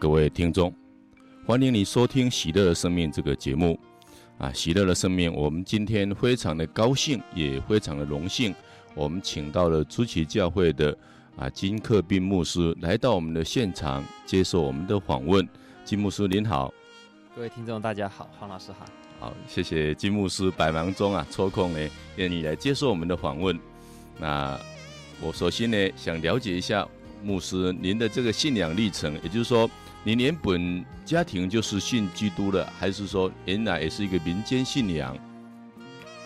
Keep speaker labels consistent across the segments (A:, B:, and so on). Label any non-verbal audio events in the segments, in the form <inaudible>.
A: 啊，各位听众，欢迎你收听《喜乐的生命》这个节目啊，《喜乐的生命》，我们今天非常的高兴，也非常的荣幸，我们请到了初期教会的啊金克斌牧师来到我们的现场接受我们的访问。金牧师您好，
B: 各位听众大家好，黄老师好，
A: 好，谢谢金牧师百忙中啊抽空呢愿意来接受我们的访问。那我首先呢想了解一下。牧师，您的这个信仰历程，也就是说，您原本家庭就是信基督的，还是说原来也是一个民间信仰？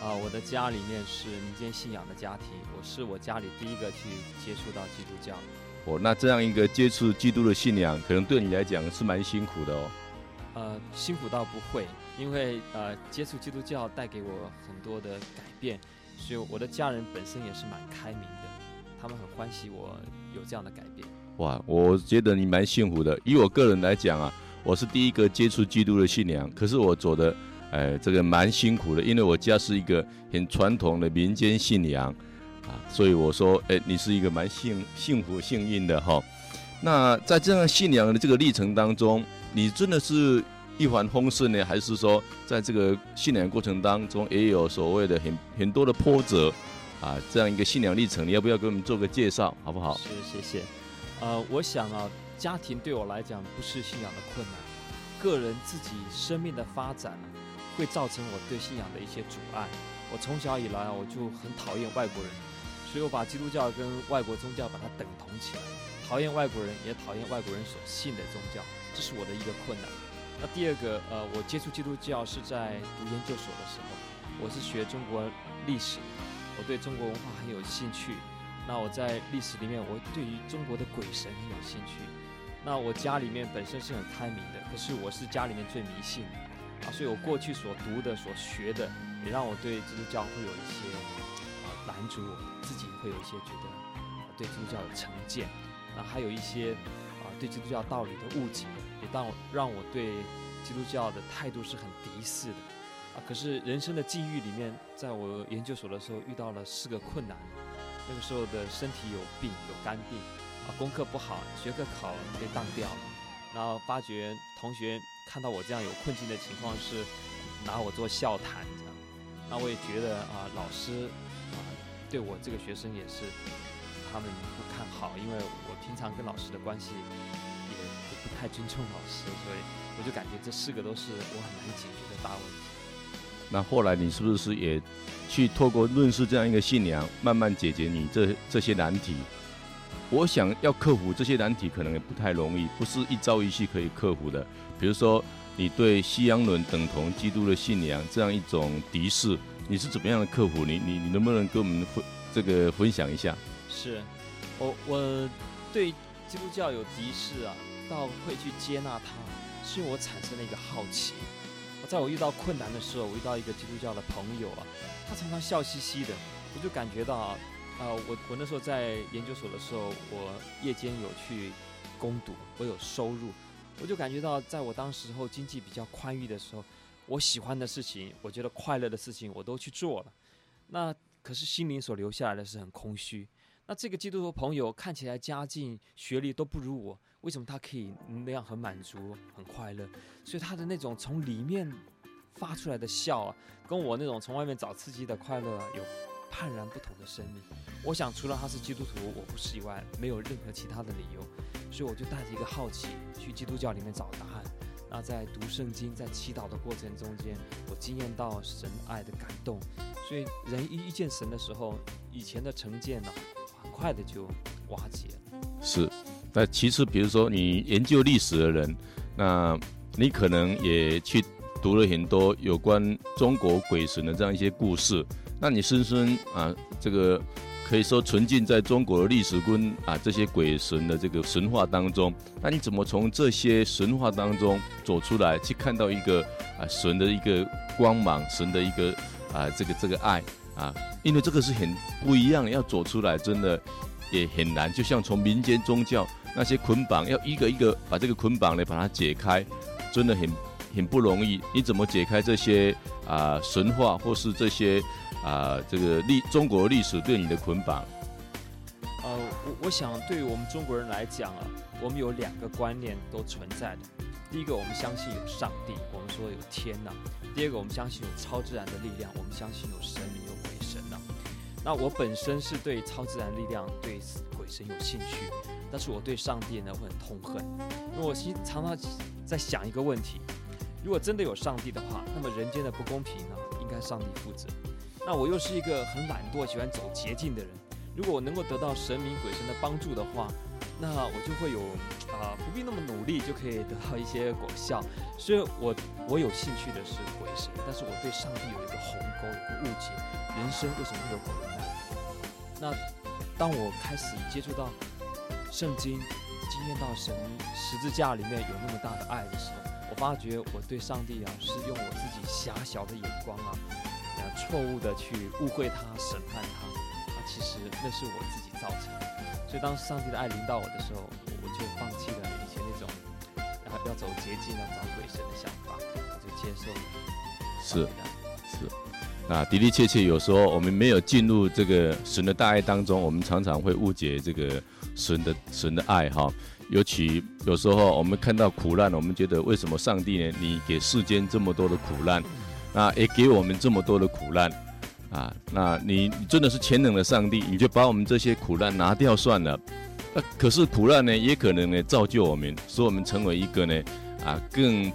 B: 啊，我的家里面是民间信仰的家庭，我是我家里第一个去接触到基督教。
A: 哦，那这样一个接触基督的信仰，可能对你来讲是蛮辛苦的哦。
B: 呃，辛苦倒不会，因为呃，接触基督教带给我很多的改变，所以我的家人本身也是蛮开明的。他们很欢喜我有这样的改变。
A: 哇，我觉得你蛮幸福的。以我个人来讲啊，我是第一个接触基督的信仰，可是我走的，呃，这个蛮辛苦的，因为我家是一个很传统的民间信仰啊，所以我说，哎，你是一个蛮幸幸福幸运的哈。那在这样信仰的这个历程当中，你真的是一帆风顺呢，还是说在这个信仰过程当中也有所谓的很很多的波折？啊，这样一个信仰历程，你要不要给我们做个介绍，好不好？
B: 是，谢谢。呃，我想啊，家庭对我来讲不是信仰的困难，个人自己生命的发展，会造成我对信仰的一些阻碍。我从小以来啊，我就很讨厌外国人，所以我把基督教跟外国宗教把它等同起来，讨厌外国人，也讨厌外国人所信的宗教，这是我的一个困难。那第二个，呃，我接触基督教是在读研究所的时候，我是学中国历史。我对中国文化很有兴趣，那我在历史里面，我对于中国的鬼神很有兴趣。那我家里面本身是很开明的，可是我是家里面最迷信的啊，所以我过去所读的、所学的，也让我对基督教会有一些啊拦阻，我自己会有一些觉得对基督教有成见，那还有一些啊对基督教道理的误解，也让我让我对基督教的态度是很敌视的。啊，可是人生的际遇里面，在我研究所的时候遇到了四个困难。那个时候的身体有病，有肝病，啊，功课不好，学科考被当掉了。然后发觉同学看到我这样有困境的情况，是拿我做笑谈这样。那我也觉得啊，老师啊，对我这个学生也是他们不看好，因为我平常跟老师的关系也不太尊重老师，所以我就感觉这四个都是我很难解决的大问题。
A: 那后来你是不是也去透过认识这样一个信仰，慢慢解决你这这些难题？我想要克服这些难题，可能也不太容易，不是一朝一夕可以克服的。比如说，你对西洋人等同基督的信仰这样一种敌视，你是怎么样的克服？你你你能不能跟我们分这个分享一下？
B: 是，我我对基督教有敌视啊，到会去接纳它，是因为我产生了一个好奇。在我遇到困难的时候，我遇到一个基督教的朋友啊，他常常笑嘻嘻的，我就感觉到啊，呃，我我那时候在研究所的时候，我夜间有去攻读，我有收入，我就感觉到，在我当时候经济比较宽裕的时候，我喜欢的事情，我觉得快乐的事情，我都去做了，那可是心灵所留下来的是很空虚。那这个基督徒朋友看起来家境、学历都不如我，为什么他可以那样很满足、很快乐？所以他的那种从里面发出来的笑啊，跟我那种从外面找刺激的快乐啊，有判然不同的生命。我想，除了他是基督徒，我不是以外，没有任何其他的理由。所以我就带着一个好奇去基督教里面找答案。那在读圣经、在祈祷的过程中间，我惊艳到神爱的感动。所以人一遇见神的时候，以前的成见呢、很快的就瓦解了。
A: 是，那其实比如说你研究历史的人，那你可能也去读了很多有关中国鬼神的这样一些故事，那你深深啊，这个可以说沉浸在中国的历史跟啊这些鬼神的这个神话当中，那你怎么从这些神话当中走出来，去看到一个啊神的一个光芒，神的一个啊这个这个爱？啊，因为这个是很不一样，要走出来真的也很难。就像从民间宗教那些捆绑，要一个一个把这个捆绑呢把它解开，真的很很不容易。你怎么解开这些啊神话或是这些啊这个历中国历史对你的捆绑？
B: 呃，我我想对于我们中国人来讲啊，我们有两个观念都存在的。第一个，我们相信有上帝，我们说有天呐；第二个，我们相信有超自然的力量，我们相信有神明、有鬼神呐。那我本身是对超自然力量、对鬼神有兴趣，但是我对上帝呢会很痛恨，因为我其实常常在想一个问题：如果真的有上帝的话，那么人间的不公平呢，应该上帝负责。那我又是一个很懒惰、喜欢走捷径的人。如果我能够得到神明鬼神的帮助的话，那我就会有啊、不必那么努力就可以得到一些果效。所以我我有兴趣的是鬼神，但是我对上帝有一个鸿沟，有个误解：人生为什么会有苦难？那当我开始接触到圣经，经验到神十字架里面有那么大的爱的时候，我发觉我对上帝啊是用我自己狭小的眼光啊，啊错误的去误会他、审判他。其实那是我自己造成的，所以当上帝的爱临到我的时候，我就放弃了以前那种，然后要走捷径要、找鬼神的想法，我就接受了。
A: 是是，那的的确确，有时候我们没有进入这个神的大爱当中，我们常常会误解这个神的神的爱哈。尤其有时候我们看到苦难，我们觉得为什么上帝呢？你给世间这么多的苦难，那也给我们这么多的苦难。啊，那你真的是全能的上帝，你就把我们这些苦难拿掉算了。那、可是苦难呢，也可能呢造就我们，使我们成为一个呢啊更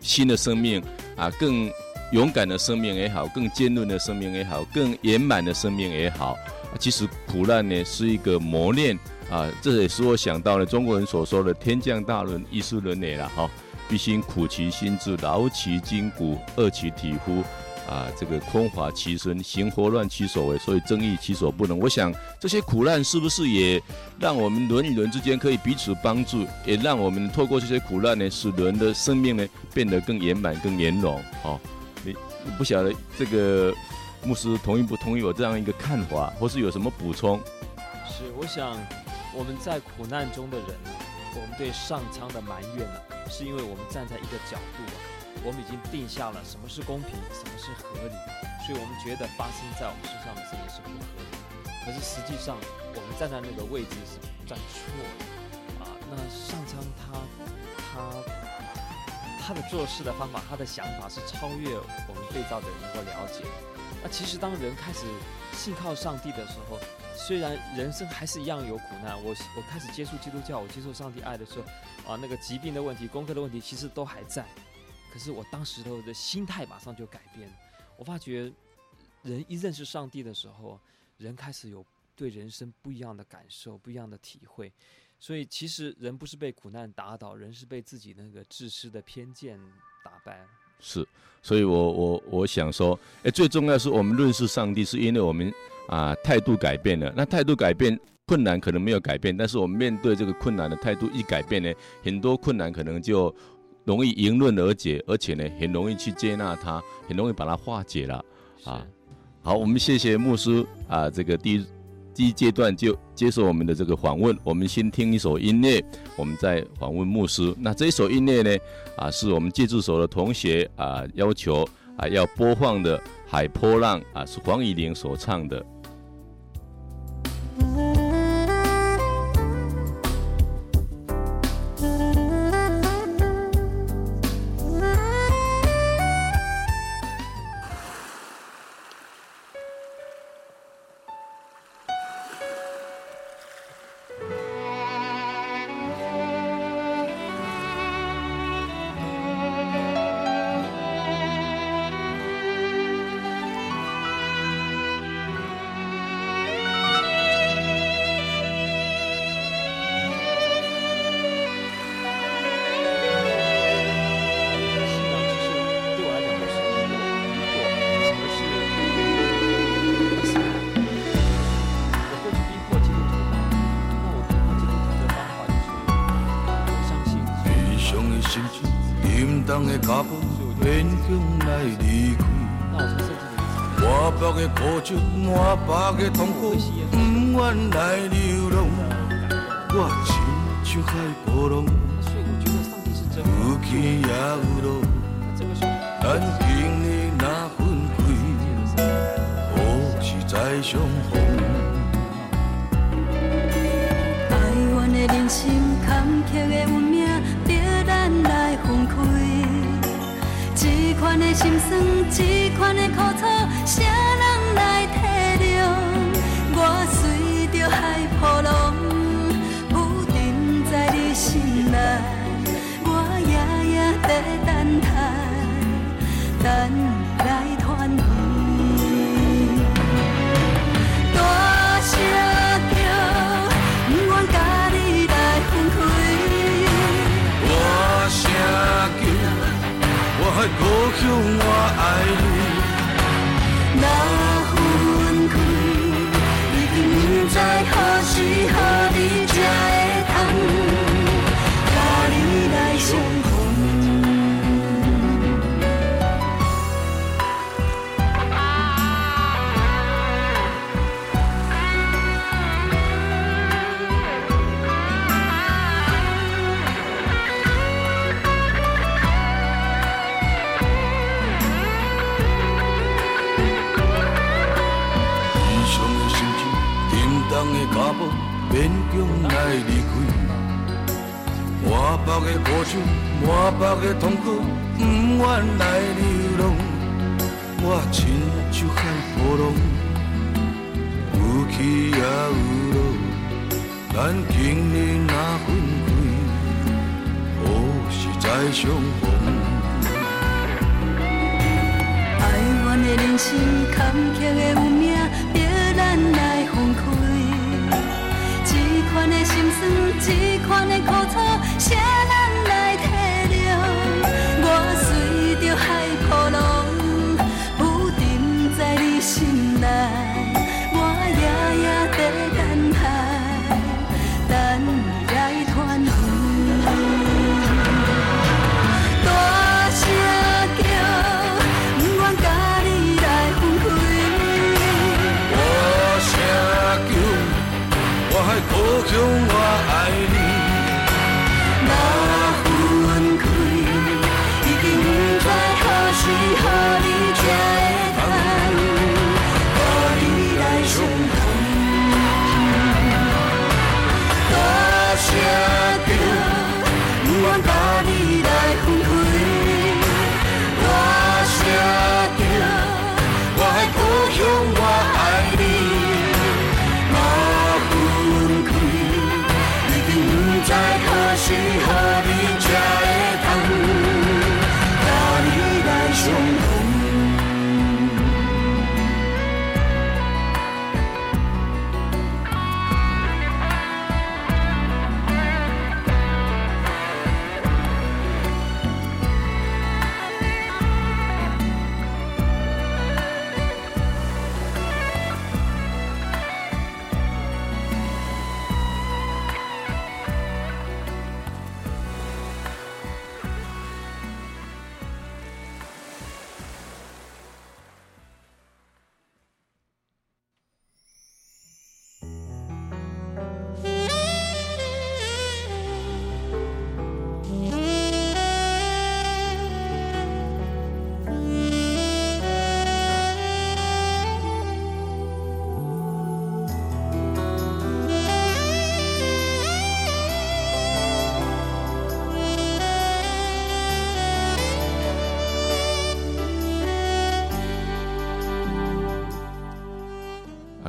A: 新的生命啊，更勇敢的生命也好，更坚韧的生命也好，更圆满的生命也好。其实苦难呢是一个磨练啊，这也是我想到了中国人所说的“天降大任，亦是人也”了哈。必先苦其心志，劳其筋骨，饿其体肤。啊，这个空乏其身，行活乱其所为，所以争议其所不能。我想这些苦难是不是也让我们人与人之间可以彼此帮助，也让我们透过这些苦难呢，使人的生命呢变得更圆满、更圆融。哦，不晓得这个牧师同意不同意我这样一个看法，或是有什么补充？
B: 是，我想我们在苦难中的人呢，我们对上苍的埋怨呢，是因为我们站在一个角度啊。我们已经定下了什么是公平，什么是合理，所以我们觉得发生在我们身上的事情是不合理。可是实际上，我们站在那个位置是站错了啊！那上苍他他他的做事的方法，他的想法是超越我们被造的人能够了解。那其实当人开始信靠上帝的时候，虽然人生还是一样有苦难，我我开始接触基督教，我接受上帝爱的时候，啊，那个疾病的问题、功课的问题，其实都还在。可是我当时的的心态马上就改变了，我发觉人一认识上帝的时候，人开始有对人生不一样的感受、不一样的体会。所以其实人不是被苦难打倒，人是被自己那个自私的偏见打败。
A: 是，所以我我我想说，哎，最重要是我们认识上帝，是因为我们啊态度改变了。那态度改变，困难可能没有改变，但是我们面对这个困难的态度一改变呢，很多困难可能就。容易迎刃而解，而且呢，很容易去接纳它，很容易把它化解了啊。好，我们谢谢牧师啊，这个第一第一阶段就接受我们的这个访问。我们先听一首音乐，我们再访问牧师。那这一首音乐呢，啊，是我们借助所的同学啊要求啊要播放的《海波浪》啊，是黄乙玲所唱的。
C: 等你来团圆。大声。
D: 故乡，我爱你。
C: 若分开，已经不知
D: 离开，满腹的苦楚，满腹的痛苦，不愿来流浪。我亲像海波浪，有起也有落，咱今日若分开，何时再相逢？
C: 哀怨的人生，坎坷的运命，逼咱来分开。款的心酸，这款的苦楚，谁人
D: 来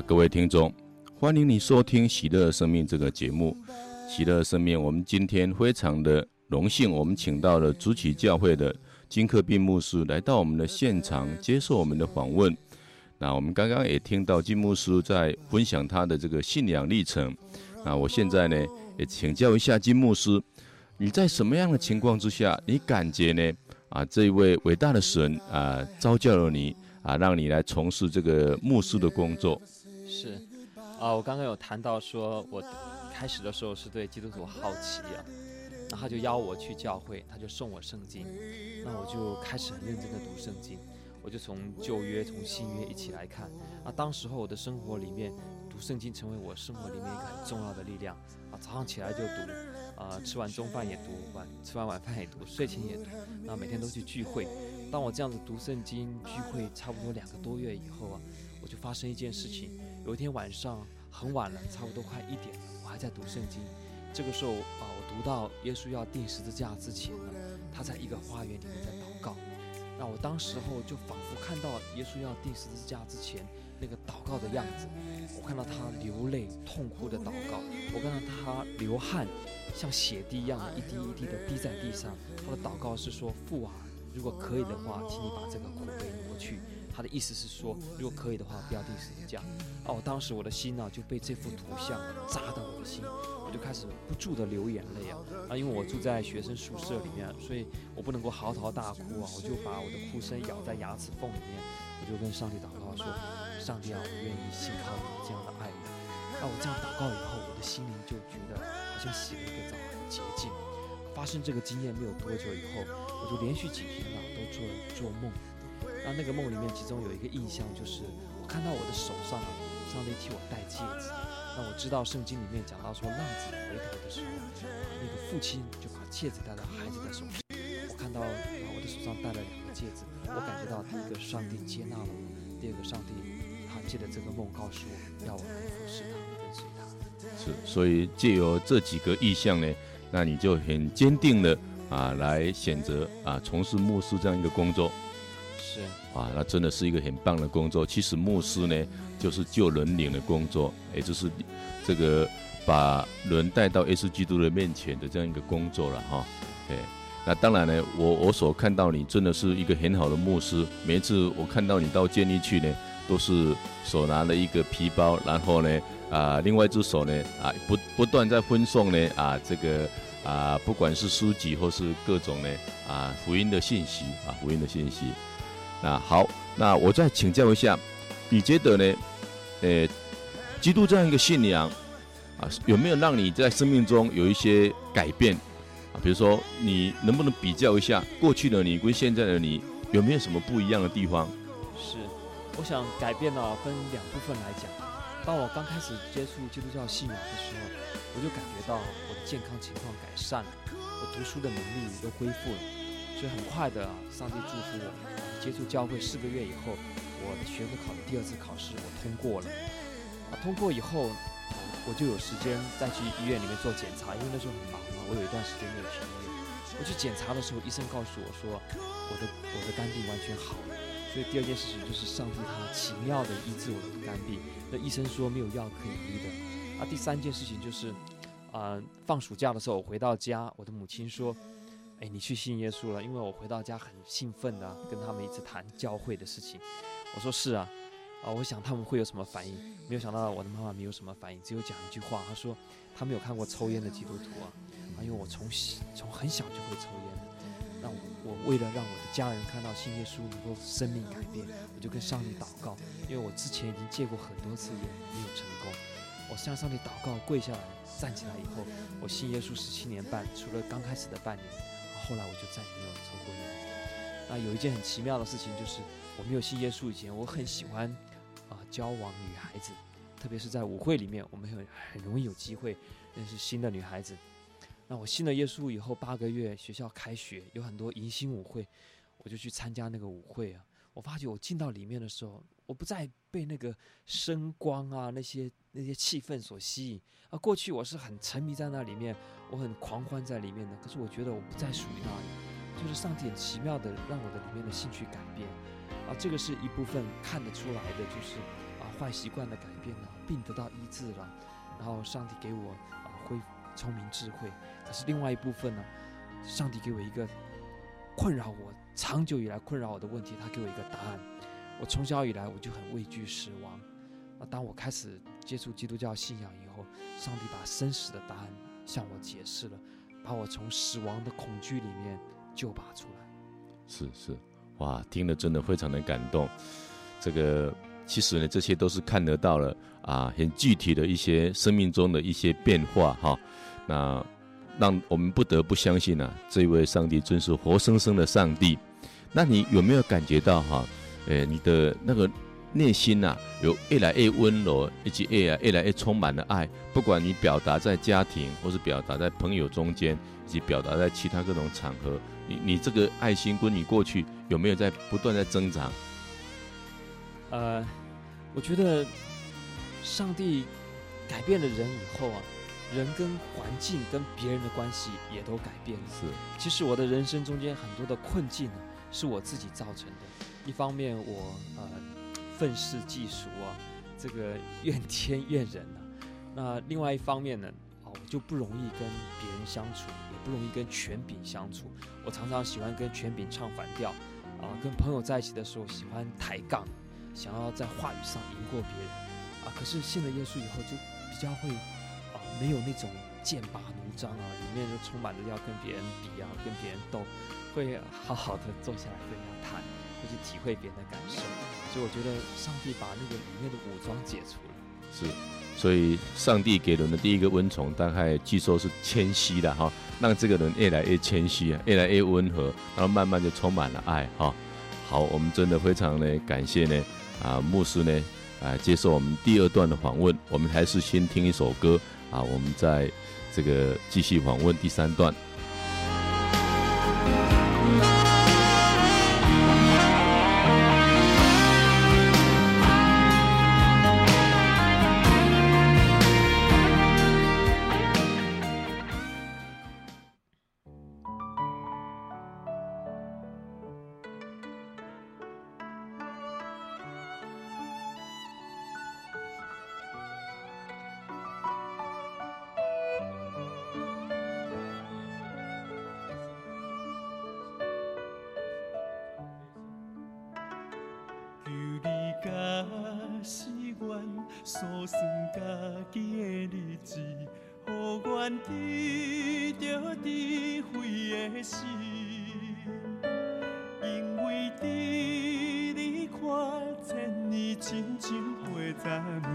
A: 各位听众，欢迎你收听《喜乐生命》这个节目。《喜乐生命》，我们今天非常的荣幸，我们请到了竹崎教会的金克彬牧师来到我们的现场接受我们的访问。那我们刚刚也听到金牧师在分享他的这个信仰历程。那我现在呢，也请教一下金牧师，你在什么样的情况之下，你感觉呢？啊，这一位伟大的神啊，召叫了你啊，让你来从事这个牧师的工作。
B: 是，啊，我刚刚有谈到说，我开始的时候是对基督徒好奇啊，然后他就邀我去教会，他就送我圣经，那我就开始很认真的读圣经，我就从旧约从新约一起来看，啊，当时候我的生活里面读圣经成为我生活里面一个很重要的力量，啊，早上起来就读，啊，吃完中饭也读，晚吃完晚饭也读，睡前也读，那每天都去聚会，当我这样子读圣经聚会差不多两个多月以后啊，我就发生一件事情。有一天晚上很晚了，差不多快一点了，我还在读圣经，这个时候啊，我读到耶稣要钉十字架之前呢，他在一个花园里面在祷告。那我当时候就仿佛看到耶稣要钉十字架之前那个祷告的样子，我看到他流泪痛哭的祷告，我看到他流汗，像血滴一样的一滴一滴的滴在地上。他的祷告是说：“父啊，如果可以的话，请你把这个苦杯挪去。”他的意思是说，如果可以的话，不要钉十字架。哦，当时我的心呢、啊、就被这幅图像扎到我的心，我就开始不住的流眼泪啊啊！因为我住在学生宿舍里面，所以我不能够嚎啕大哭啊，我就把我的哭声咬在牙齿缝里面，我就跟上帝祷告说：上帝啊，我愿意信靠你这样的爱人。那我这样祷告以后，我的心灵就觉得好像洗了一个澡，很洁净。发生这个经验没有多久以后，我就连续几天啊都做了做梦。那那个梦里面，其中有一个印象，就是我看到我的手上啊，上帝替我戴戒指。那我知道圣经里面讲到说，浪子回头的时候，那个父亲就把戒指戴到孩子的手上。我看到啊，我的手上戴了两个戒指，我感觉到第一个上帝接纳了我，第二个上帝他借着这个梦告诉我，要我来服侍他，跟随他。
A: 是，所以借由这几个意象呢，那你就很坚定的啊，来选择啊，从事牧师这样一个工作。
B: 是
A: 啊，那真的是一个很棒的工作。其实牧师呢，就是救人灵的工作，也就是这个把人带到耶稣基督的面前的这样一个工作了哈。对，那当然呢，我我所看到你真的是一个很好的牧师。每一次我看到你到监狱去呢，都是手拿了一个皮包，然后呢啊，另外一只手呢啊不不断在分送呢啊这个啊不管是书籍或是各种呢啊福音的信息啊福音的信息。那好，那我再请教一下，你觉得呢？呃，基督这样一个信仰啊，有没有让你在生命中有一些改变啊？比如说，你能不能比较一下过去的你跟现在的你，有没有什么不一样的地方？
B: 是，我想改变呢，分两部分来讲。当我刚开始接触基督教信仰的时候，我就感觉到我的健康情况改善了，我读书的能力都恢复了，所以很快的，上帝祝福我。接触教会四个月以后，我的学科考的第二次考试我通过了。啊，通过以后，我就有时间再去医院里面做检查，因为那时候很忙嘛，我有一段时间没有去医院。我去检查的时候，医生告诉我说，我的我的肝病完全好了。所以第二件事情就是上帝他奇妙的医治我的肝病，那医生说没有药可以医的。啊，第三件事情就是，啊，放暑假的时候我回到家，我的母亲说。哎，你去信耶稣了？因为我回到家很兴奋的跟他们一直谈教会的事情。我说是啊，啊，我想他们会有什么反应？没有想到我的妈妈没有什么反应，只有讲一句话，她说她没有看过抽烟的基督徒啊，啊，因为我从从很小就会抽烟。那我，我为了让我的家人看到信耶稣能够生命改变，我就跟上帝祷告，因为我之前已经戒过很多次烟，没有成功。我向上帝祷告，跪下来，站起来以后，我信耶稣十七年半，除了刚开始的半年。后来我就再也没有抽过烟。那有一件很奇妙的事情，就是我没有信耶稣以前，我很喜欢啊、交往女孩子，特别是在舞会里面，我们很很容易有机会认识新的女孩子。那我信了耶稣以后，八个月学校开学，有很多迎新舞会，我就去参加那个舞会啊。我发觉我进到里面的时候，我不再被那个声光啊那些那些气氛所吸引啊。过去我是很沉迷在那里面，我很狂欢在里面的。可是我觉得我不再属于那里，就是上帝很奇妙的让我的里面的兴趣改变啊。这个是一部分看得出来的，就是啊坏习惯的改变了，病得到医治了，然后上帝给我啊恢复聪明智慧。可是另外一部分呢，上帝给我一个困扰我。长久以来困扰我的问题，他给我一个答案。我从小以来我就很畏惧死亡。那当我开始接触基督教信仰以后，上帝把生死的答案向我解释了，把我从死亡的恐惧里面救拔出来。
A: 是是，哇，听了真的非常的感动。这个其实呢，这些都是看得到了啊，很具体的一些生命中的一些变化哈。那让我们不得不相信啊，这位上帝真是活生生的上帝。那你有没有感觉到哈？诶，你的那个内心呐，有越来越温柔，以及越来越来越充满了爱。不管你表达在家庭，或是表达在朋友中间，以及表达在其他各种场合，你你这个爱心跟你过去有没有在不断在增长？
B: 呃，我觉得上帝改变了人以后啊，人跟环境跟别人的关系也都改变了。
A: 是，
B: 其实我的人生中间很多的困境呢，是我自己造成的。一方面我呃愤世嫉俗啊，这个怨天怨人啊。那另外一方面呢，啊，我就不容易跟别人相处，也不容易跟权柄相处。我常常喜欢跟权柄唱反调，啊，跟朋友在一起的时候喜欢抬杠，想要在话语上赢过别人，啊，可是信了耶稣以后就比较会啊。没有那种剑拔弩张啊，里面就充满着要跟别人比啊，跟别人斗，会好好的坐下来跟人家谈，会去体会别人的感受。所以我觉得上帝把那个里面的武装解除了。
A: 是，所以上帝给人的第一个温宠，大概据说是谦虚的哈，让这个人越来越谦虚啊，越来越温和，然后慢慢就充满了爱哈。好，我们真的非常的感谢呢啊牧师呢啊接受我们第二段的访问，我们还是先听一首歌。啊，我们在这个继续访问第三段。
E: 算家己的日子，何愿记着智慧的心？因为伫你看千年亲像花十年，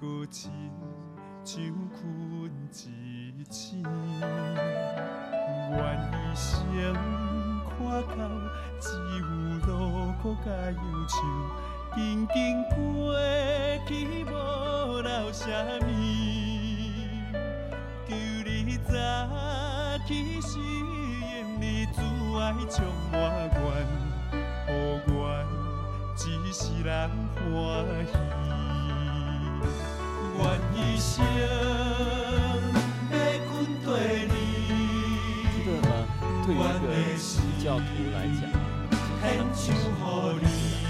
E: 搁亲像困一醒，愿一生看到只有路苦甲忧愁。紧紧过去无留什么，求你早起适应，你阻碍将
B: 我
E: 愿，予一世人欢喜，愿一生要跟对你。这
B: 个呢，对于一个基督徒来讲，很像你。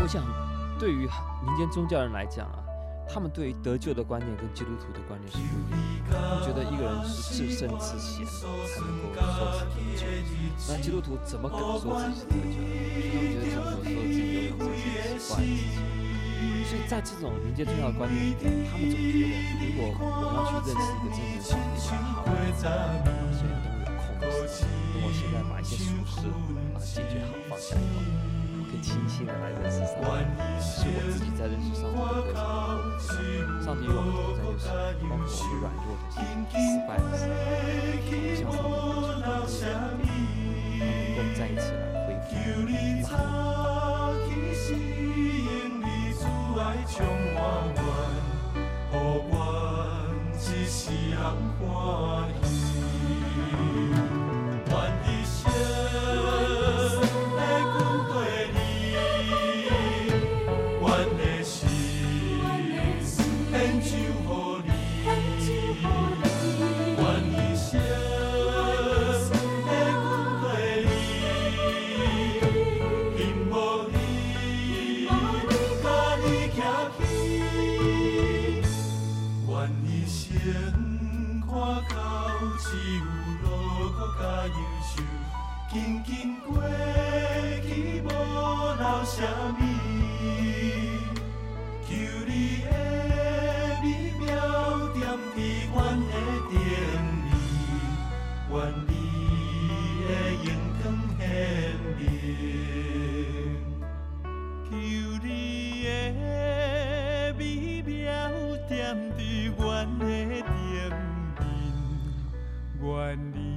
B: 我想，对于民间宗教人来讲啊，他们对于得救的观念跟基督徒的观念是不一样的。他们觉得一个人是至圣至贤才能够说自己得救，那基督徒怎么敢说自己是得救呢？他们觉得怎么说自己拥有这些奇怪的事情。所以在这种民间宗教的观念里面，他们总觉得，如果我要去认识一个真正的上帝，好，所以都有空隙，那我现在把一些俗事啊解决好，放下以后。可以轻轻的来认识上帝，是我自己在认识上帝的过程中，上帝与我们同在，就是包括我们软弱的时候、失败的时候，向上帝求，能够再一次来恢复，拉
F: 先看到只有路搁加忧愁，轻轻过去无留什么，求你的美妙点伫阮的甜蜜，愿你的阳光显明，
A: 求你。愿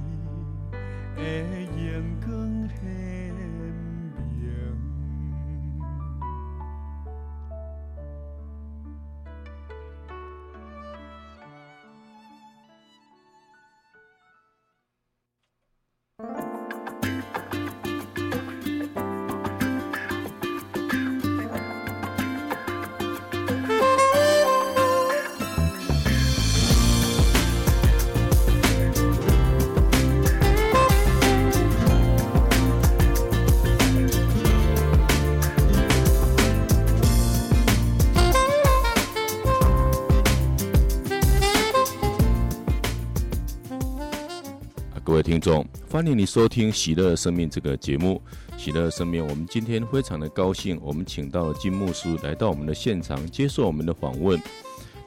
A: 总，欢迎你收听《喜乐生命》这个节目。喜乐生命，我们今天非常的高兴，我们请到了金牧师来到我们的现场，接受我们的访问。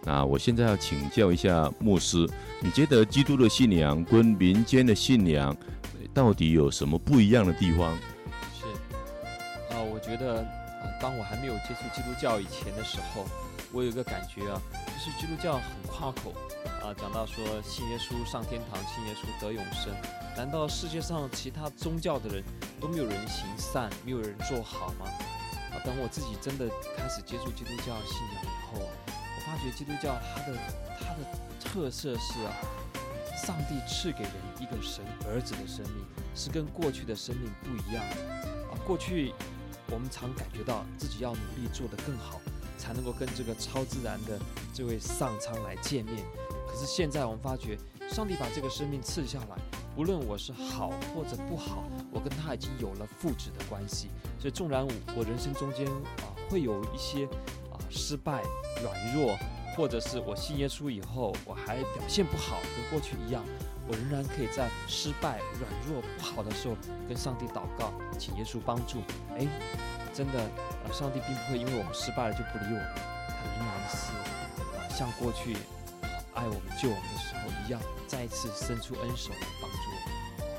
A: 那我现在要请教一下牧师，你觉得基督的信仰跟民间的信仰到底有什么不一样的地方？
B: 是，啊、我觉得啊、当我还没有接触基督教以前的时候，我有一个感觉啊，就是基督教很夸口啊，讲到说信耶稣上天堂，信耶稣得永生。难道世界上其他宗教的人都没有人行善，没有人做好吗？啊，等我自己真的开始接触基督教信仰以后啊，我发觉基督教它的它的特色是啊，上帝赐给人一个神儿子的生命，是跟过去的生命不一样的啊。过去我们常感觉到自己要努力做得更好，才能够跟这个超自然的这位上苍来见面。可是现在我们发觉，上帝把这个生命赐下来。无论我是好或者不好，我跟他已经有了父子的关系。所以纵然我人生中间啊会有一些啊失败、软弱，或者是我信耶稣以后我还表现不好，跟过去一样，我仍然可以在失败、软弱、不好的时候跟上帝祷告，请耶稣帮助。哎，真的啊，上帝并不会因为我们失败了就不理我们，他仍然是啊像过去。爱我们、救我们的时候一样，再一次伸出恩手来帮助我们。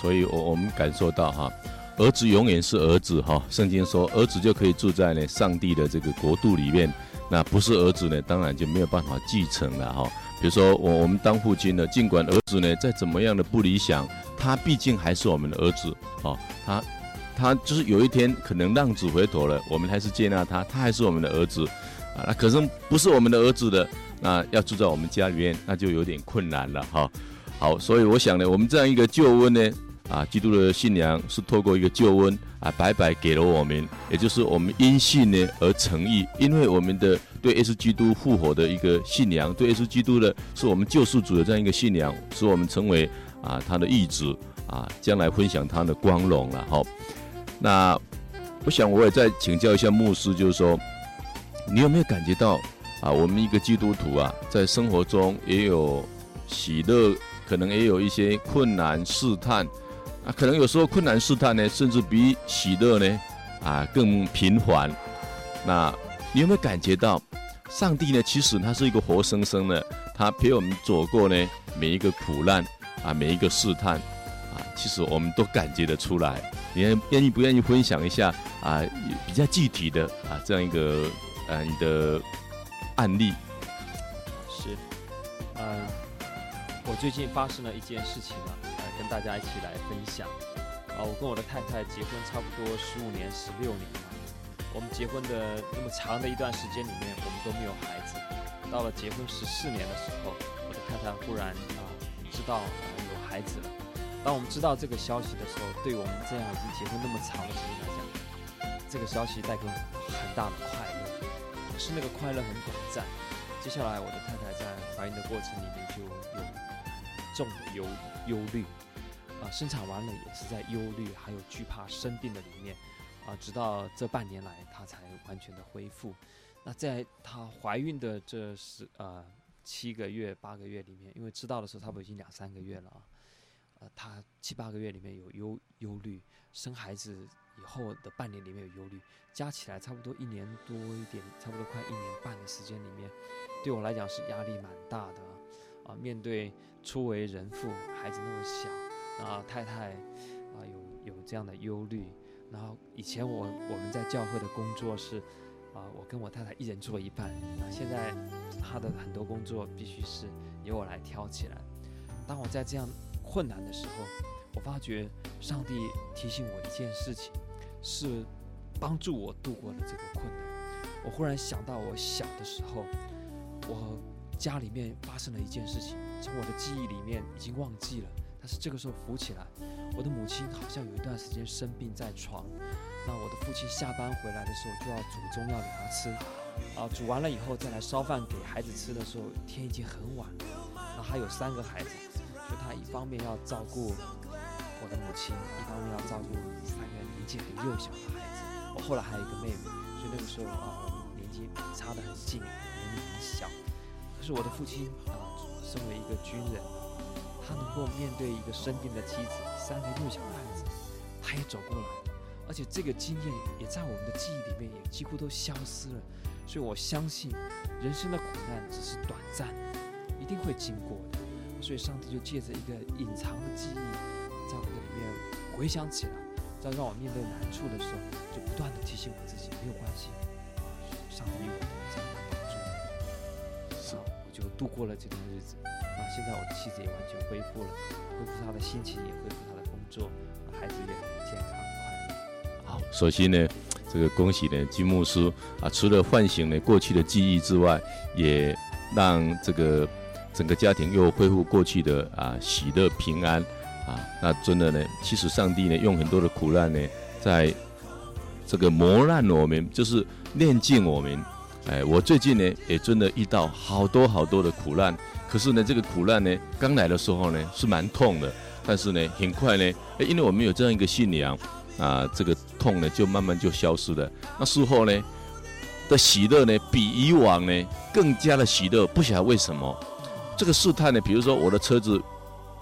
A: 所以，我我们感受到哈，儿子永远是儿子哈。圣经说，儿子就可以住在呢上帝的这个国度里面。那不是儿子呢，当然就没有办法继承了哈。比如说，我我们当父亲的，尽管儿子呢再怎么样的不理想，他毕竟还是我们的儿子哦。他他就是有一天可能浪子回头了，我们还是接纳他，他还是我们的儿子啊。那可是不是我们的儿子的。那要住在我们家里面，那就有点困难了哈。好，所以我想呢，我们这样一个救恩呢，啊，基督的信仰是透过一个救恩啊，白白给了我们，也就是我们因信呢而成义，因为我们的对耶稣基督复活的一个信仰，对耶稣基督的是我们救世主的这样一个信仰，使我们成为啊他的义子啊，将来分享他的光荣了哈。那我想我也再请教一下牧师，就是说，你有没有感觉到？啊，我们一个基督徒啊，在生活中也有喜乐，可能也有一些困难试探啊，可能有时候困难试探呢，甚至比喜乐呢啊更频繁。那你有没有感觉到，上帝呢，其实他是一个活生生的，他陪我们走过呢每一个苦难啊，每一个试探啊，其实我们都感觉得出来。你愿意不愿意分享一下啊，比较具体的啊这样一个呃、你的。案例
B: 是，呃，我最近发生了一件事情啊，跟大家一起来分享。啊、我跟我的太太结婚差不多十五年、十六年了。我们结婚的那么长的一段时间里面，我们都没有孩子。到了结婚十四年的时候，我的太太忽然啊、知道、呃、有孩子了。当我们知道这个消息的时候，对我们这样已经结婚那么长的时间来讲，这个消息带给我很大的快乐。可是那个快乐很短暂，接下来我的太太在怀孕的过程里面就有重的忧忧虑，啊，生产完了也是在忧虑，还有惧怕生病的里面，啊，直到这半年来她才完全的恢复。那在她怀孕的这十呃七个月八个月里面，因为知道的时候差不多已经两三个月了啊，呃，他七八个月里面有忧忧虑，生孩子以后的半年里面有忧虑，加起来差不多一年多一点，差不多快一年半的时间里面，对我来讲是压力蛮大的啊。面对初为人父，孩子那么小，啊，太太啊有有这样的忧虑，然后以前我我们在教会的工作是。啊，我跟我太太一人做一半。啊，现在她的很多工作必须是由我来挑起来。当我在这样困难的时候，我发觉上帝提醒我一件事情，是帮助我度过了这个困难。我忽然想到，我小的时候，我家里面发生了一件事情，从我的记忆里面已经忘记了，但是这个时候浮起来，我的母亲好像有一段时间生病在床。那我的父亲下班回来的时候就要煮中药给他吃，啊，煮完了以后再来烧饭给孩子吃的时候，天已经很晚了。那还有三个孩子，所以他一方面要照顾我的母亲，一方面要照顾三个年纪很幼小的孩子。我后来还有一个妹妹，所以那个时候啊，我们年纪差得很近，年龄很小。可是我的父亲啊，身为一个军人，他能够面对一个生病的妻子，三个幼小的孩子，他也走过来了。而且这个经验也在我们的记忆里面也几乎都消失了，所以我相信人生的苦难只是短暂，一定会经过的。所以上帝就借着一个隐藏的记忆，在我的里面回想起来，在让我面对难处的时候，就不断地提醒我自己没有关系，上帝我同在，帮助我。是，就度过了这段日子。那现在我的妻子也完全恢复了，恢复她的心情，也恢复她的工作，孩子也很健康快乐。好。
A: 首先呢，这个恭喜呢金牧师啊，除了唤醒了过去的记忆之外，也让这个整个家庭又恢复过去的啊喜乐平安啊。那真的呢，其实上帝呢用很多的苦难呢，在这个磨难我们，就是炼净我们。哎，我最近呢也真的遇到好多好多的苦难，可是呢这个苦难呢刚来的时候呢是蛮痛的，但是呢很快呢，哎，因为我们有这样一个信仰。啊，这个痛呢，就慢慢就消失了。那事后呢的喜乐呢，比以往呢更加的喜乐。不晓得为什么，这个试探呢，比如说我的车子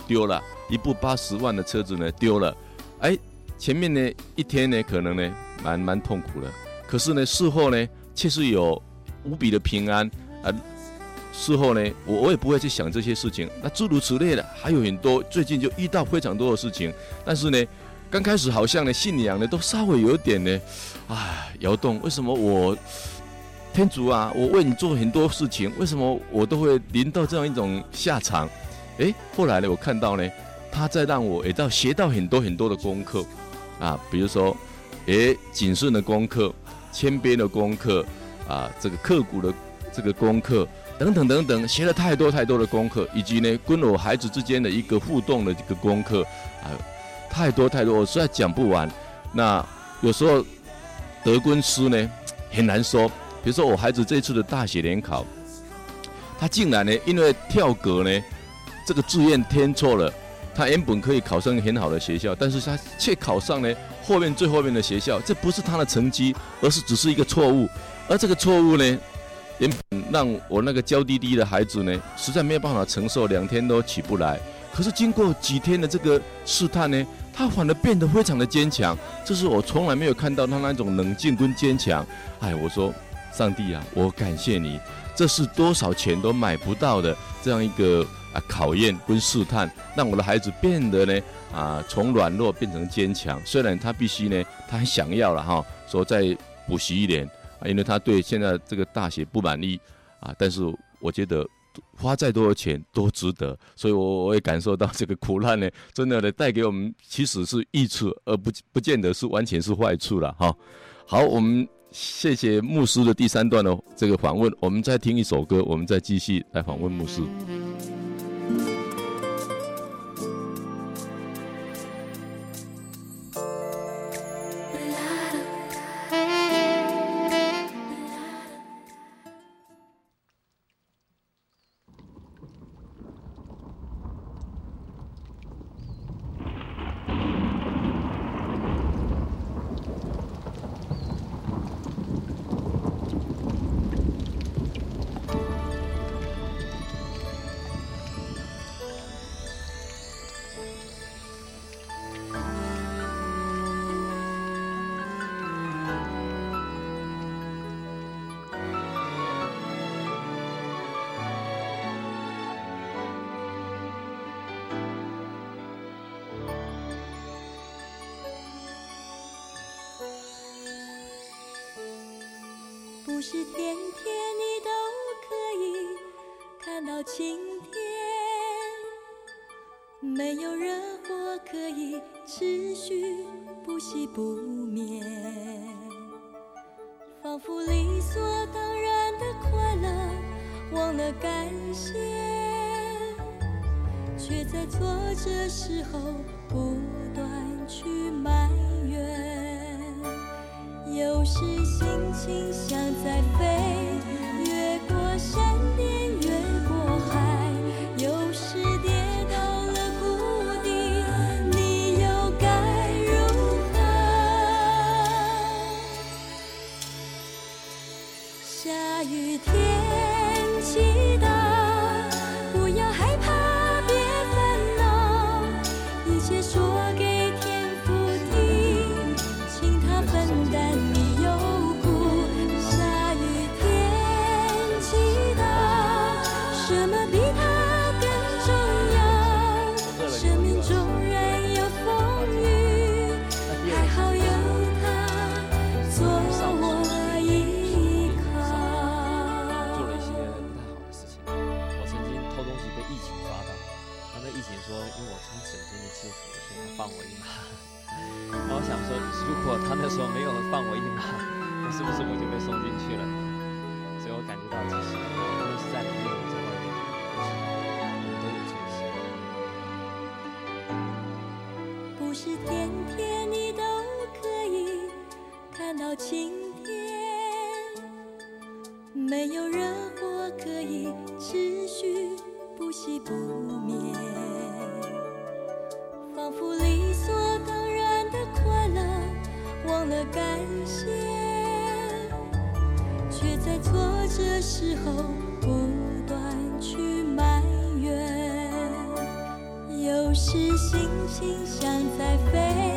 A: 丢了，一部八十万的车子呢丢了，哎，前面呢一天呢可能呢蛮蛮痛苦的，可是呢事后呢确实有无比的平安啊。事后呢，我我也不会去想这些事情。那诸如此类的还有很多，最近就遇到非常多的事情，但是呢。刚开始好像呢，信仰呢都稍微有点呢，哎，摇动。为什么我天主啊，我为你做很多事情，为什么我都会临到这样一种下场？哎，后来呢，我看到呢，他在让我也到学到很多很多的功课啊，比如说，哎，谨慎的功课，谦卑的功课啊，这个刻苦的这个功课等等等等，学了太多太多的功课，以及呢，跟我孩子之间的一个互动的这个功课啊。太多太多，我实在讲不完。那有时候得跟失呢很难说。比如说我孩子这次的大学联考，他竟然呢因为跳格呢这个志愿填错了，他原本可以考上很好的学校，但是他却考上呢后面最后面的学校。这不是他的成绩，而是只是一个错误。而这个错误呢，原本让我那个娇滴滴的孩子呢实在没有办法承受，两天都起不来。可是经过几天的这个试探呢，他反而变得非常的坚强，这是我从来没有看到他那种冷静跟坚强。哎，我说，上帝啊，我感谢你，这是多少钱都买不到的这样一个啊考验跟试探，让我的孩子变得呢啊从软弱变成坚强。虽然他必须呢，他很想要了哈，说再补习一年，因为他对现在这个大学不满意啊，但是我觉得。花再多的钱都值得，所以我我也感受到这个苦难呢，真的呢带给我们其实是益处，而不不见得是完全是坏处了哈。好，我们谢谢牧师的第三段的这个访问，我们再听一首歌，我们再继续来访问牧师。
C: 的时候不断去埋怨，有时心情像在飞。越过山巅
B: 他那时候没有放我一马，我 <laughs>
C: 是
B: 不是我就被送进去了？所以我感觉到其实都是在里面。
C: 不是天天你都可以看到晴天，没有热火可以持续不息不灭，仿佛离。这时候不断去埋怨有时心情像在飞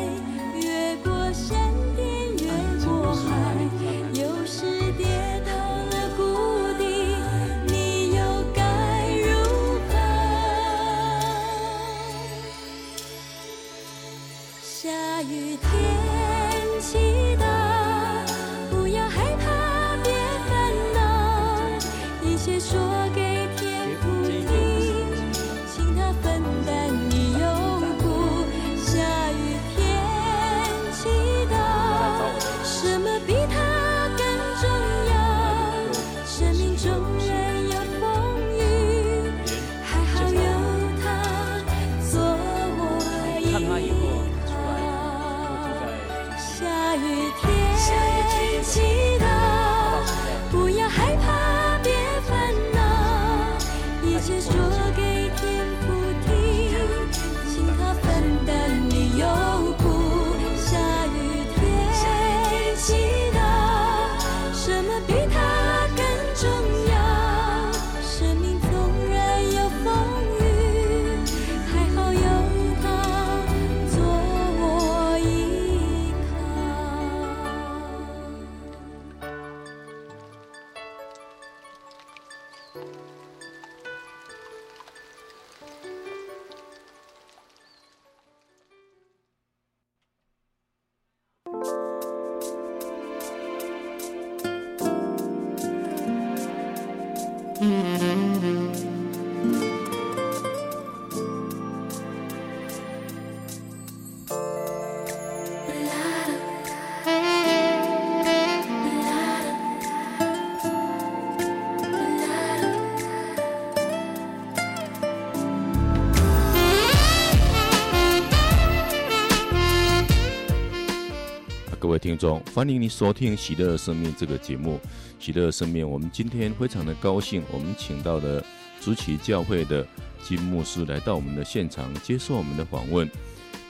A: 听众，欢迎你收听《喜乐生命》这个节目。喜乐生命，我们今天非常的高兴，我们请到了竹崎教会的金牧师来到我们的现场接受我们的访问。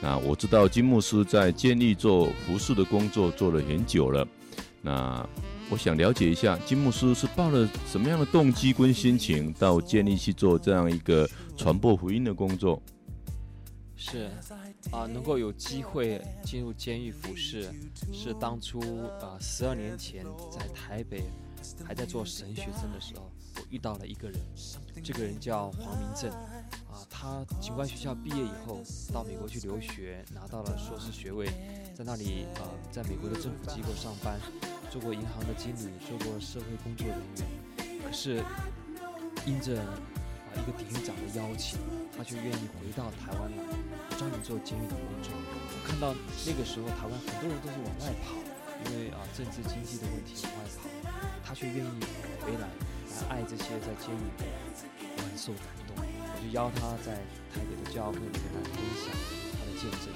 A: 那我知道金牧师在监狱做服事的工作做了很久了。那我想了解一下，金牧师是抱了什么样的动机跟心情到监狱去做这样一个传播福音的工作？
B: 是。啊，能够有机会进入监狱服侍，是当初啊十二年前在台北还在做神学生的时候，我遇到了一个人，这个人叫黄明正，啊，他警官学校毕业以后到美国去留学，拿到了硕士学位，在那里呃，在美国的政府机构上班，做过银行的经理，做过社会工作人员，可是因着啊一个典狱长的邀请，他却愿意回到台湾来，专门做监狱的工作。我看到那个时候台湾很多人都是往外跑，因为啊政治经济的问题往外跑，他却愿意回来来爱这些在监狱里，我很受感动。我就邀他在台北的教会里跟他分享他的见证。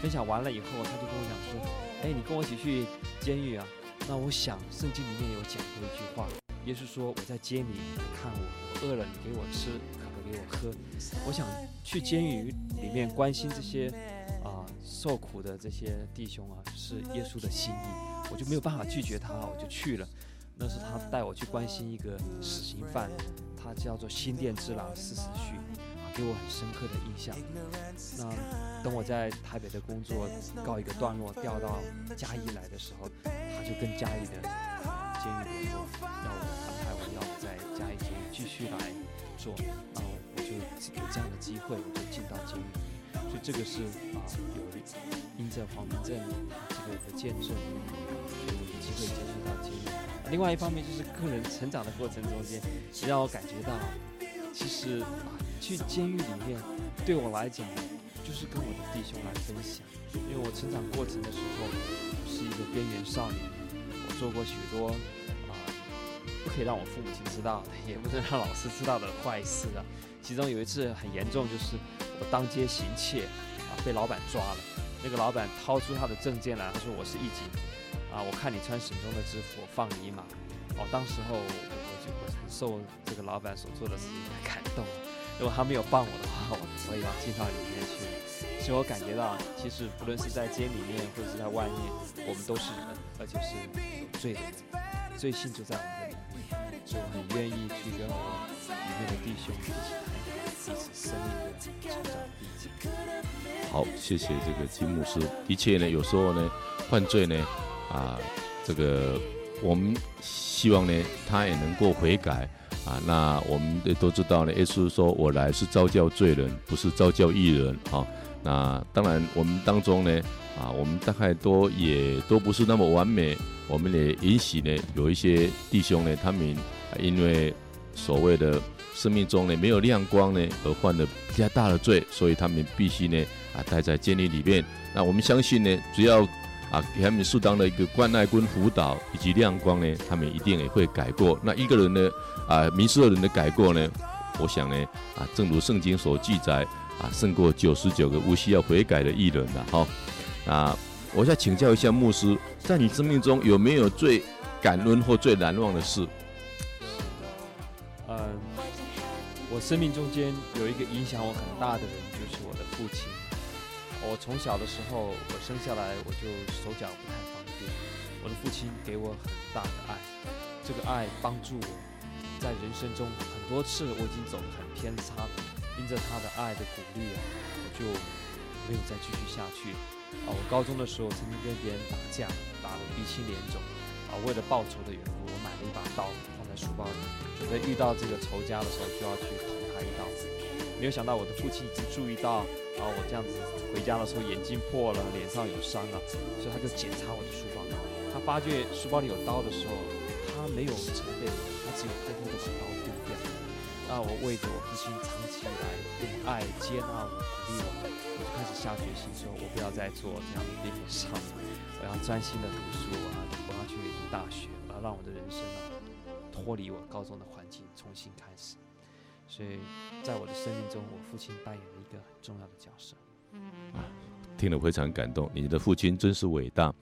B: 分享完了以后，他就跟我讲说：“哎，你跟我一起去监狱啊？”那我想圣经里面有讲过一句话，耶稣说：“我在监里，你看我，我饿了，你给我吃，给我喝。”我想去监狱里面关心这些啊、受苦的这些弟兄啊，是耶稣的心意，我就没有办法拒绝他，我就去了。那是他带我去关心一个死刑犯，他叫做新店之狼司死续。给我很深刻的印象。那等我在台北的工作告一个段落，调到嘉义来的时候，他就跟嘉义的监狱联络，要我安排我要在嘉义监狱继续来做。然后我就有这样的机会，我就进到监狱。所以这个是啊，有因着黄明正这个的见证，所以我有机会接触到监狱。另外一方面就是个人成长的过程中间，也让我感觉到，其实啊。去监狱里面，对我来讲，就是跟我的弟兄来分享。因为我成长过程的时候，是一个边缘少年，我做过许多、可以让我父母亲知道，<laughs> 也不能让老师知道的坏事啊。其中有一次很严重，就是我当街行窃啊，被老板抓了。那个老板掏出他的证件来，他说我是义警啊，我看你穿省中的制服，放你一马。哦，当时候我就我很受这个老板所做的事情感动。如果他没有放我的话，我我也要进到里面去。所以我感觉到，其实不论是在监里面，或者是在外面，我们都是人，而且是有罪的人，罪性就在我们的里面。所以很愿意去跟我里面的弟兄一起谈彼此生命的成长历程。
A: 好，谢谢这个金牧师。的确呢，有时候呢，犯罪呢，啊，这个我们希望呢，他也能够悔改。啊，那我们也都知道呢。耶稣说：“我来是召叫罪人，不是召叫义人。”好，那当然，我们当中呢，啊，我们大概都也都不是那么完美。我们也允许呢，有一些弟兄呢，他们因为所谓的生命中呢没有亮光呢，而犯了比较大的罪，所以他们必须呢，啊，待在监狱里面。那我们相信呢，只要啊，给他们适当的一个关爱跟辅导以及亮光呢，他们一定也会改过。那一个人呢？啊，迷失的人的改过呢？我想呢，啊，正如圣经所记载，啊，胜过九十九个无需要悔改的义人了。哈，啊，我想请教一下牧师，在你生命中有没有最感恩或最难忘的事？
B: 是的嗯，我生命中间有一个影响我很大的人，就是我的父亲。我从小的时候，我生下来我就手脚不太方便，我的父亲给我很大的爱，这个爱帮助我。在人生中很多次我已经走得很偏差了，因着他的爱的鼓励，我就没有再继续下去。啊，我高中的时候曾经跟别人打架，打得鼻青脸肿。啊，为了报仇的缘故，我买了一把刀放在书包里，准备遇到这个仇家的时候就要去捅他一刀。没有想到我的父亲已经注意到，啊，我这样子回家的时候眼睛破了，脸上有伤了，所以他就检查我的书包。他发觉书包里有刀的时候，他没有责备我，他只有偷偷的把刀丢掉。那我为着我父亲长期以来用爱接纳我、鼓励我，开始下决心说，我不要再做这样的边缘少年，我要专心的读书啊，我要去读大学，我要让我的人生啊脱离我高中的环境，重新开始。所以在我的生命中，我父亲扮演了一个很重要的角色。
A: 啊，听了非常感动，你的父亲真是伟大。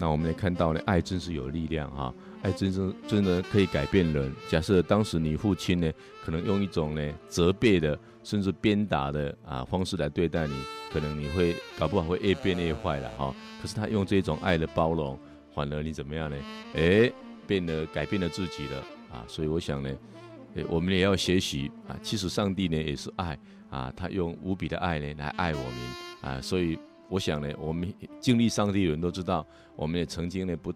A: 那我们也看到呢，爱真是有力量哈，爱真是真的可以改变人。假设当时你父亲呢，可能用一种呢责备的，甚至鞭打的啊方式来对待你，可能你会搞不好会越变越坏了哈。可是他用这种爱的包容，反而你怎么样呢？诶，变得改变了自己了啊。所以我想呢，诶，我们也要学习啊。其实上帝呢也是爱啊，他用无比的爱呢来爱我们啊，所以。我想呢，我们经历上帝的人都知道，我们也曾经呢不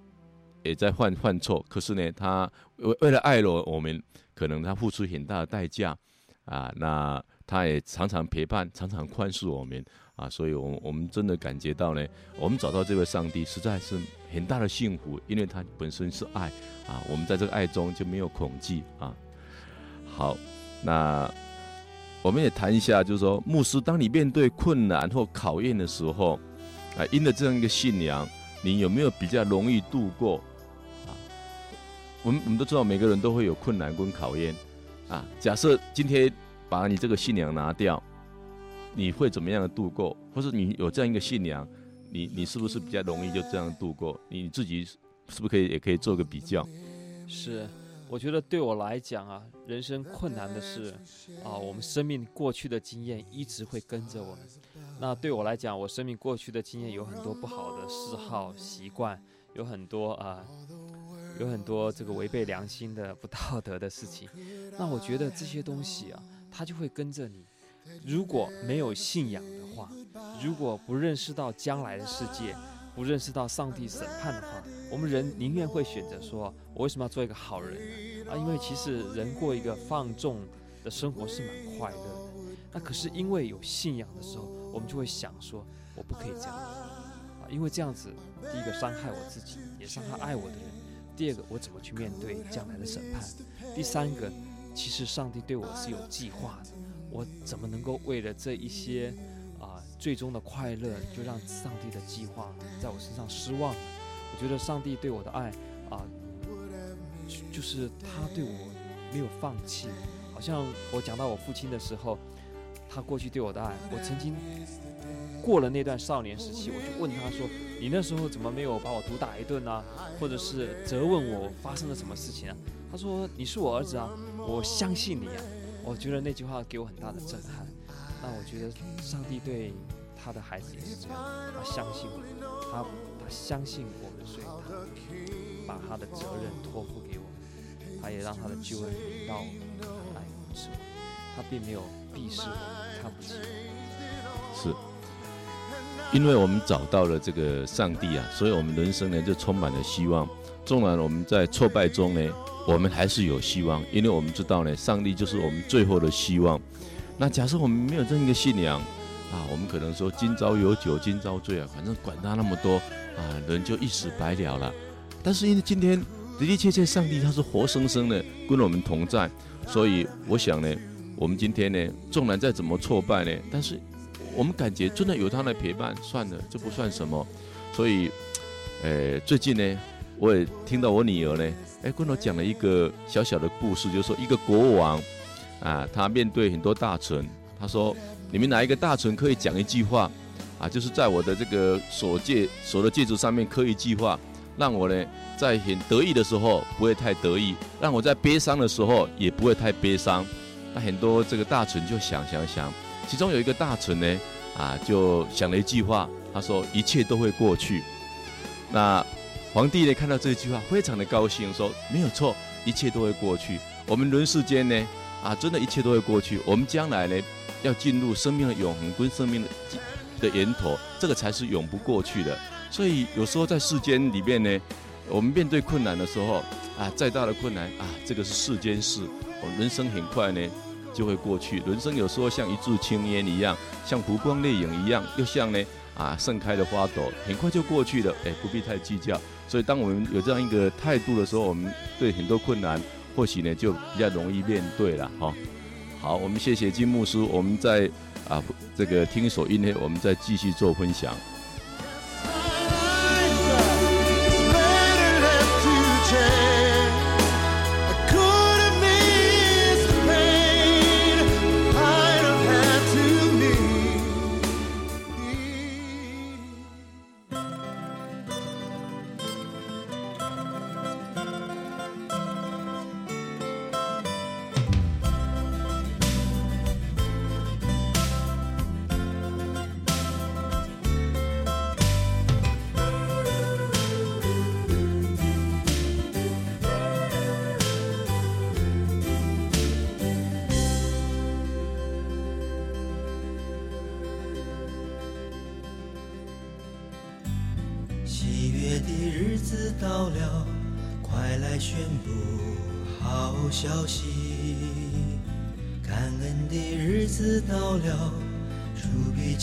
A: 也在犯犯错，可是呢，他为为了爱了我们，可能他付出很大的代价啊。那他也常常陪伴，常常宽恕我们啊，所以，我我们真的感觉到呢，我们找到这位上帝实在是很大的幸福，因为他本身是爱啊，我们在这个爱中就没有恐惧啊。好，那我们也谈一下，就是说，牧师，当你面对困难或考验的时候，啊，因着这样一个信仰，你有没有比较容易度过？啊，我们我们都知道，每个人都会有困难跟考验啊。假设今天把你这个信仰拿掉。你会怎么样的度过？或是你有这样一个信仰，你你是不是比较容易就这样度过？你自己是不是可以也可以做个比较？
B: 是，我觉得对我来讲啊，人生困难的事啊，我们生命过去的经验一直会跟着我们。那对我来讲，我生命过去的经验有很多不好的嗜好习惯，有很多啊，有很多这个违背良心的不道德的事情。那我觉得这些东西啊，它就会跟着你。如果没有信仰的话，如果不认识到将来的世界，不认识到上帝审判的话，我们人宁愿会选择说：我为什么要做一个好人呢？啊，因为其实人过一个放纵的生活是蛮快乐的。那可是因为有信仰的时候，我们就会想说：我不可以这样子啊，因为这样子，第一个伤害我自己，也伤害爱我的人；第二个，我怎么去面对将来的审判；第三个，其实上帝对我是有计划的。我怎么能够为了这一些啊、最终的快乐，就让上帝的计划在我身上失望？我觉得上帝对我的爱啊、就是他对我没有放弃。好像我讲到我父亲的时候，他过去对我的爱，我曾经过了那段少年时期，我就问他说：“你那时候怎么没有把我毒打一顿啊？或者是责问我发生了什么事情啊？”他说：“你是我儿子啊，我相信你啊。”我觉得那句话给我很大的震撼。那我觉得上帝对他的孩子也是这样，他相信我，他他相信我们，所以他把他的责任托付给我们，他也让他的救恩临到我们，他来扶持我们，他并没有鄙视我们，看不起我们。
A: 是，因为我们找到了这个上帝啊，所以我们人生呢就充满了希望。纵然我们在挫败中呢。我们还是有希望，因为我们知道呢，上帝就是我们最后的希望。那假设我们没有这样一个信仰啊，我们可能说今朝有酒今朝醉啊，反正管他那么多啊，人就一死百了了。但是因为今天的的确确，上帝他是活生生的跟我们同在，所以我想呢，我们今天呢，纵然再怎么挫败呢，但是我们感觉真的有他的陪伴，算了，这不算什么。所以，呃，最近呢，我也听到我女儿呢。哎，跟我讲了一个小小的故事，就是说一个国王，啊，他面对很多大臣，他说：“你们哪一个大臣可以讲一句话，啊，就是在我的这个所戒所的戒指上面刻一句话，让我呢在很得意的时候不会太得意，让我在悲伤的时候也不会太悲伤。”那很多这个大臣就想想想，其中有一个大臣呢，啊，就想了一句话，他说：“一切都会过去。”那。皇帝呢，看到这句话，非常的高兴，说：“没有错，一切都会过去。我们人世间呢，啊，真的，一切都会过去。我们将来呢，要进入生命的永恒跟生命的的源头，这个才是永不过去的。所以有时候在世间里面呢，我们面对困难的时候，啊，再大的困难啊，这个是世间事。我们人生很快呢就会过去。人生有时候像一柱青烟一样，像湖光掠影一样，又像呢啊盛开的花朵，很快就过去了。哎，不必太计较。”所以，当我们有这样一个态度的时候，我们对很多困难，或许呢就比较容易面对了哈。好，我们谢谢金牧师，我们在啊这个听一首音乐，我们再继续做分享。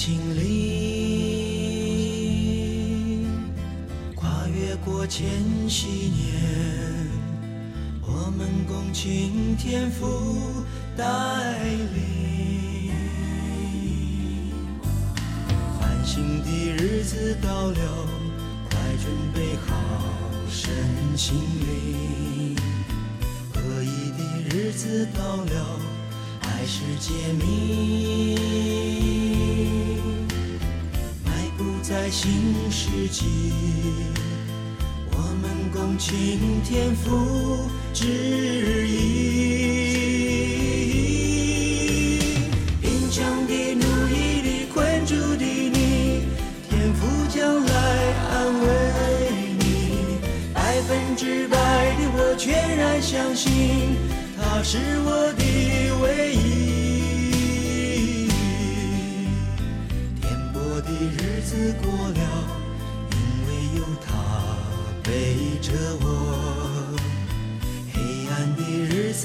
F: 经历，跨越过千禧年，我们共请天父带领。欢庆的日子到了，快准备好身心灵。合一的日子到了。爱是揭秘，在新世纪，我们共倾天父旨意。贫穷的、奴役的、困住的你，天父将来安慰你。百分之百的我全然相信，他是我的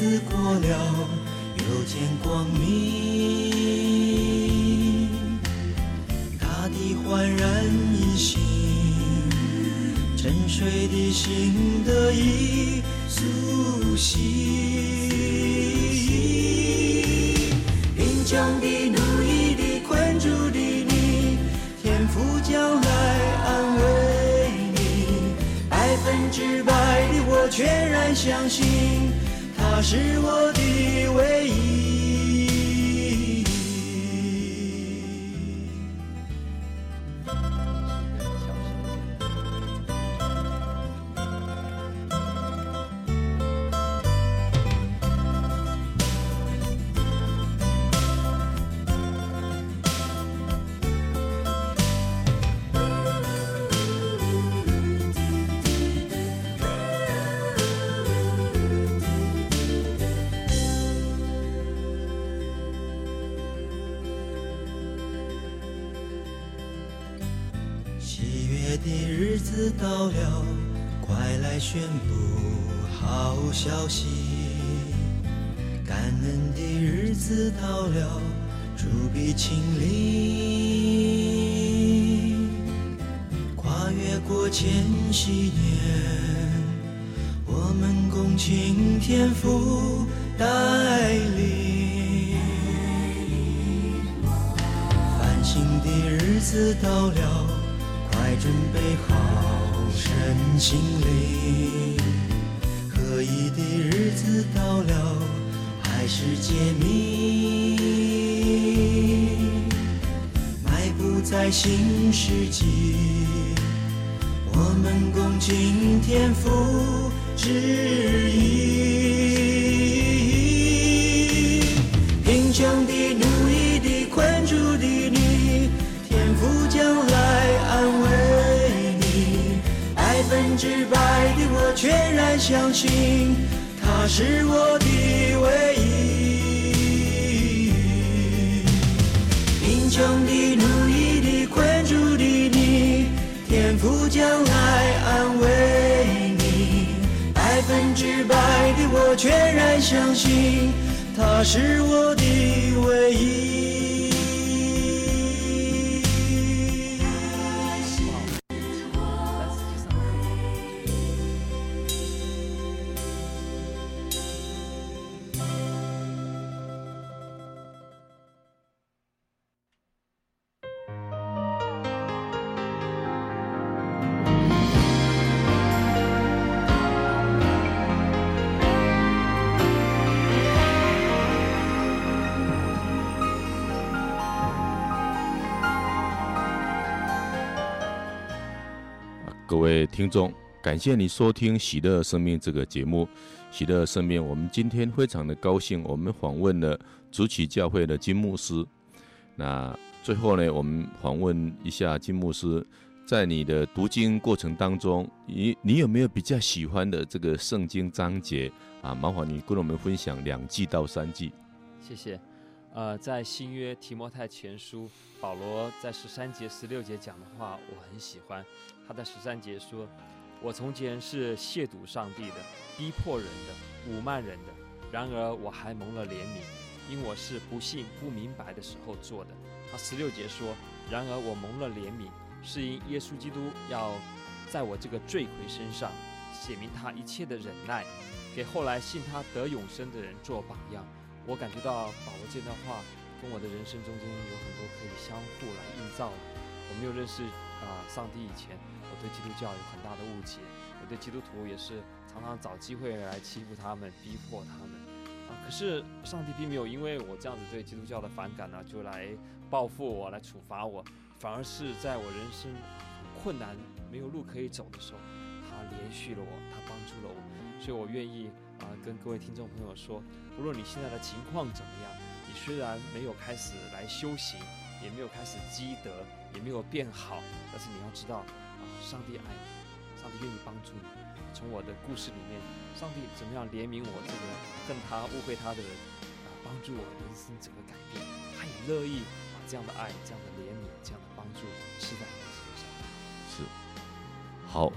F: 子过了，又见光明。大地焕然一新，沉睡的心得以苏醒。贫穷的、奴役的、困住的你，天。父将来安慰你，百分之百的我全然相信，是我子到了，快来宣布好消息。感恩的日子到了，主必亲临。跨越过千禧年，我们共请天父带领。繁星的日子到了。快准备好人心里，合一的日子到了，还是揭秘，迈步在新世纪，我们共今天福之意。相信，他是我的唯一。贫穷的、奴役的、困住的你，天父将来安慰你。百分之百的我全然相信，他是我的唯一。
A: 听众，感谢你收听《喜乐生命》这个节目。《喜乐生命》，我们今天非常的高兴，我们访问了主起教会的金牧师。那最后呢，我们访问一下金牧师，在你的读经过程当中，你你有没有比较喜欢的这个圣经章节啊？麻烦你跟我们分享两季到三季。
B: 谢谢。呃，在新约提摩太前书，保罗在十三节、十六节讲的话，我很喜欢。他在十三节说：“我从前是亵渎上帝的，逼迫人的，侮慢人的。然而我还蒙了怜悯，因我是不信、不明白的时候做的。他十六节说：“然而我蒙了怜悯，是因耶稣基督要在我这个罪魁身上写明他一切的忍耐，给后来信他得永生的人做榜样。”我感觉到保罗这段话跟我的人生中间有很多可以相互来映照的。我没有认识啊、上帝以前，我对基督教有很大的误解，我对基督徒也是常常找机会来欺负他们、逼迫他们。啊！可是上帝并没有因为我这样子对基督教的反感呢，就来报复我，来处罚我，反而是在我人生困难、没有路可以走的时候，他连续了我，他帮助了我。所以我愿意啊，跟各位听众朋友说，无论你现在的情况怎么样，你虽然没有开始来修行，也没有开始积德，也没有变好，但是你要知道啊，上帝爱你，上帝愿意帮助你。从我的故事里面，上帝怎么样怜悯我这个恨他、误会他的人啊，帮助我人生整个改变，他也乐意把这样的爱、这样的怜悯、这样的帮助赐在我身上。
A: 是，好，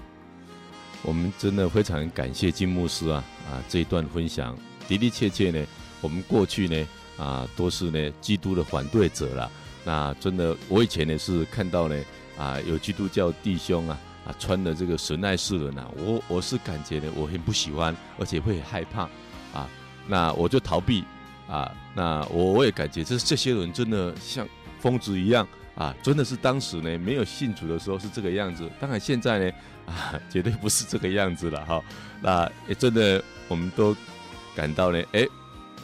A: 我们真的非常感谢金牧师啊啊这一段分享的的确确呢，我们过去呢啊都是呢基督的反对者了。那真的，我以前呢是看到呢啊有基督教弟兄啊。啊，穿的这个神爱世人呐，我我是感觉呢，我很不喜欢，而且会很害怕，啊，那我就逃避，啊，那我我也感觉这这些人真的像疯子一样，啊，真的是当时呢没有信主的时候是这个样子，当然现在呢，啊，绝对不是这个样子了哈，那也真的我们都感到呢，哎，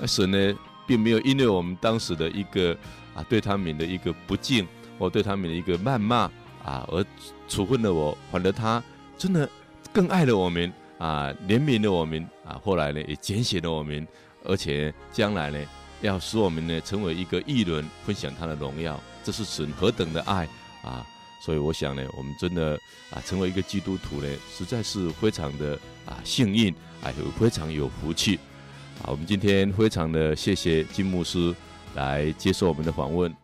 A: 神呢并没有因为我们当时的一个啊对他们的一个不敬，或对他们的一个谩骂。啊，而处分了我，反而他真的更爱了我们啊，怜悯了我们啊，后来呢也拣选了我们，而且将来呢要使我们呢成为一个义人，分享他的荣耀，这是神何等的爱啊！所以我想呢，我们真的啊成为一个基督徒呢，实在是非常的啊幸运啊，有非常有福气啊！我们今天非常的谢谢金牧师来接受我们的访问。